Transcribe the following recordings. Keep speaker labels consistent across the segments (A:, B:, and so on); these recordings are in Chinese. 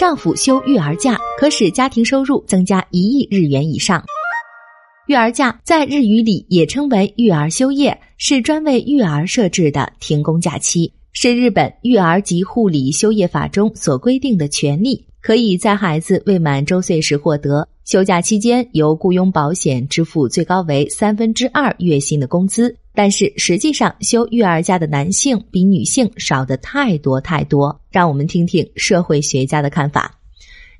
A: 丈夫休育儿假可使家庭收入增加一亿日元以上。育儿假在日语里也称为育儿休业，是专为育儿设置的停工假期，是日本育儿及护理休业法中所规定的权利，可以在孩子未满周岁时获得。休假期间由雇佣保险支付最高为三分之二月薪的工资，但是实际上休育儿假的男性比女性少的太多太多。让我们听听社会学家的看法。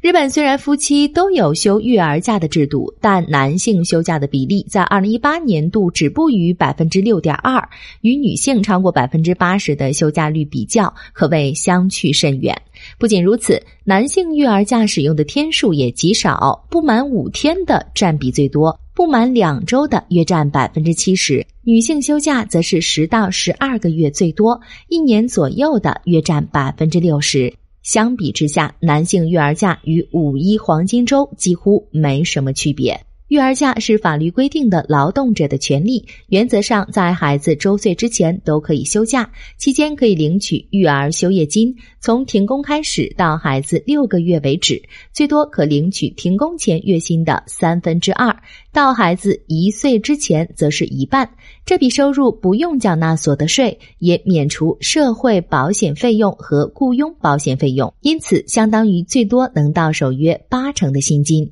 A: 日本虽然夫妻都有休育儿假的制度，但男性休假的比例在二零一八年度止步于百分之六点二，与女性超过百分之八十的休假率比较，可谓相去甚远。不仅如此，男性育儿假使用的天数也极少，不满五天的占比最多，不满两周的约占百分之七十；女性休假则是十到十二个月最多，一年左右的约占百分之六十。相比之下，男性育儿假与五一黄金周几乎没什么区别。育儿假是法律规定的劳动者的权利，原则上在孩子周岁之前都可以休假，期间可以领取育儿休业金，从停工开始到孩子六个月为止，最多可领取停工前月薪的三分之二，到孩子一岁之前则是一半。这笔收入不用缴纳所得税，也免除社会保险费用和雇佣保险费用，因此相当于最多能到手约八成的薪金。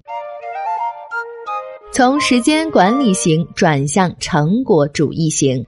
A: 从时间管理型转向成果主义型。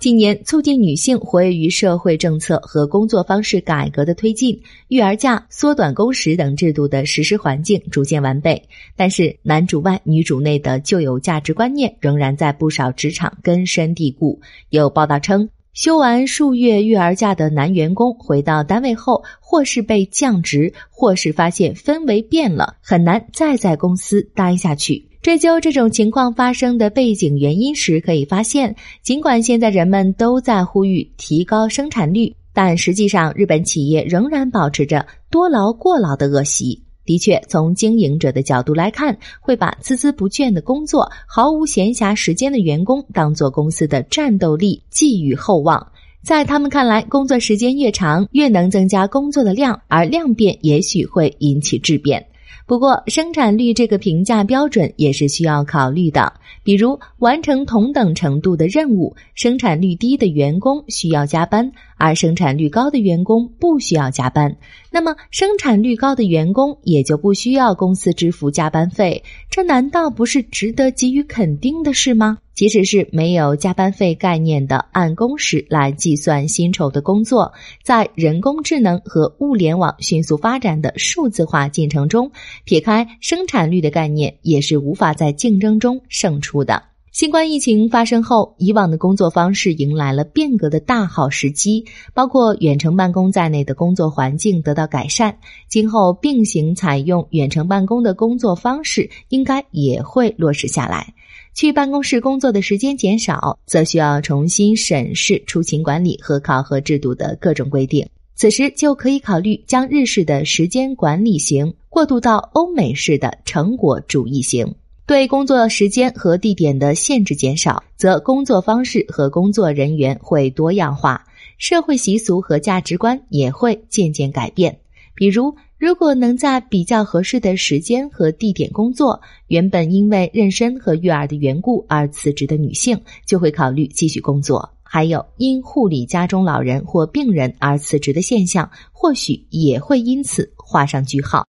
A: 近年，促进女性活跃于社会政策和工作方式改革的推进，育儿假、缩短工时等制度的实施环境逐渐完备。但是，男主外女主内的旧有价值观念仍然在不少职场根深蒂固。有报道称，休完数月育儿假的男员工回到单位后，或是被降职，或是发现氛围变了，很难再在公司待下去。追究这种情况发生的背景原因时，可以发现，尽管现在人们都在呼吁提高生产率，但实际上日本企业仍然保持着多劳过劳的恶习。的确，从经营者的角度来看，会把孜孜不倦的工作、毫无闲暇时间的员工当做公司的战斗力寄予厚望。在他们看来，工作时间越长，越能增加工作的量，而量变也许会引起质变。不过，生产率这个评价标准也是需要考虑的。比如，完成同等程度的任务，生产率低的员工需要加班，而生产率高的员工不需要加班。那么，生产率高的员工也就不需要公司支付加班费，这难道不是值得给予肯定的事吗？即使是没有加班费概念的按工时来计算薪酬的工作，在人工智能和物联网迅速发展的数字化进程中，撇开生产率的概念，也是无法在竞争中胜出的。新冠疫情发生后，以往的工作方式迎来了变革的大好时机，包括远程办公在内的工作环境得到改善。今后并行采用远程办公的工作方式，应该也会落实下来。去办公室工作的时间减少，则需要重新审视出勤管理和考核制度的各种规定。此时就可以考虑将日式的时间管理型过渡到欧美式的成果主义型。对工作时间和地点的限制减少，则工作方式和工作人员会多样化，社会习俗和价值观也会渐渐改变。比如，如果能在比较合适的时间和地点工作，原本因为妊娠和育儿的缘故而辞职的女性就会考虑继续工作。还有因护理家中老人或病人而辞职的现象，或许也会因此画上句号。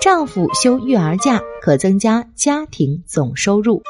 A: 丈夫休育儿假可增加家庭总收入。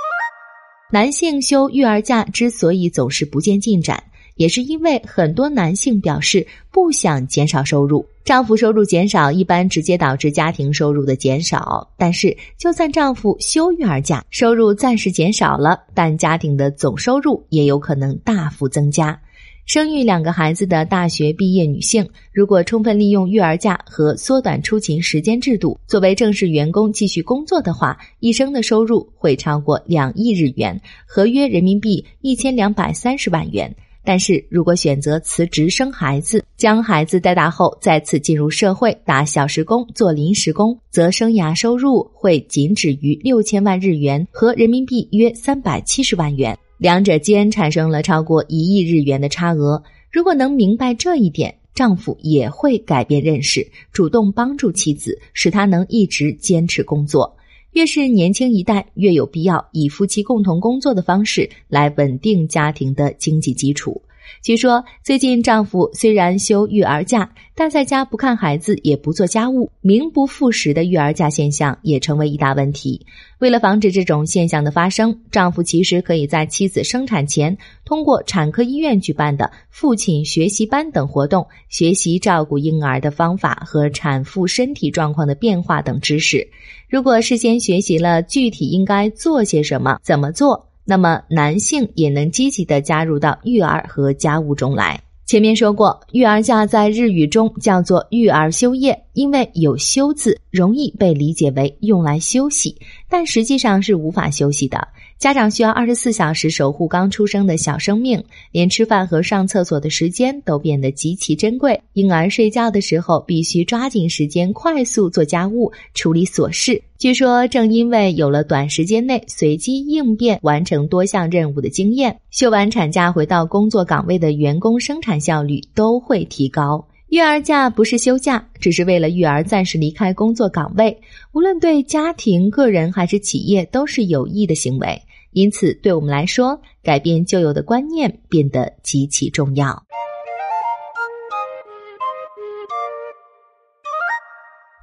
A: 男性休育儿假之所以总是不见进展。也是因为很多男性表示不想减少收入，丈夫收入减少一般直接导致家庭收入的减少。但是，就算丈夫休育儿假，收入暂时减少了，但家庭的总收入也有可能大幅增加。生育两个孩子的大学毕业女性，如果充分利用育儿假和缩短出勤时间制度，作为正式员工继续工作的话，一生的收入会超过两亿日元，合约人民币一千两百三十万元。但是如果选择辞职生孩子，将孩子带大后再次进入社会打小时工、做临时工，则生涯收入会仅止于六千万日元和人民币约三百七十万元，两者间产生了超过一亿日元的差额。如果能明白这一点，丈夫也会改变认识，主动帮助妻子，使她能一直坚持工作。越是年轻一代，越有必要以夫妻共同工作的方式来稳定家庭的经济基础。据说，最近丈夫虽然休育儿假，但在家不看孩子，也不做家务，名不副实的育儿假现象也成为一大问题。为了防止这种现象的发生，丈夫其实可以在妻子生产前，通过产科医院举办的父亲学习班等活动，学习照顾婴儿的方法和产妇身体状况的变化等知识。如果事先学习了具体应该做些什么，怎么做？那么，男性也能积极的加入到育儿和家务中来。前面说过，育儿假在日语中叫做育儿休业，因为有“休”字，容易被理解为用来休息，但实际上是无法休息的。家长需要二十四小时守护刚出生的小生命，连吃饭和上厕所的时间都变得极其珍贵。婴儿睡觉的时候，必须抓紧时间，快速做家务、处理琐事。据说，正因为有了短时间内随机应变完成多项任务的经验，休完产假回到工作岗位的员工生产效率都会提高。育儿假不是休假，只是为了育儿暂时离开工作岗位，无论对家庭、个人还是企业都是有益的行为。因此，对我们来说，改变旧有的观念变得极其重要。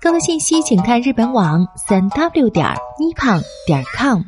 A: 更多信息，请看日本网三 w 点 nikon 点 com。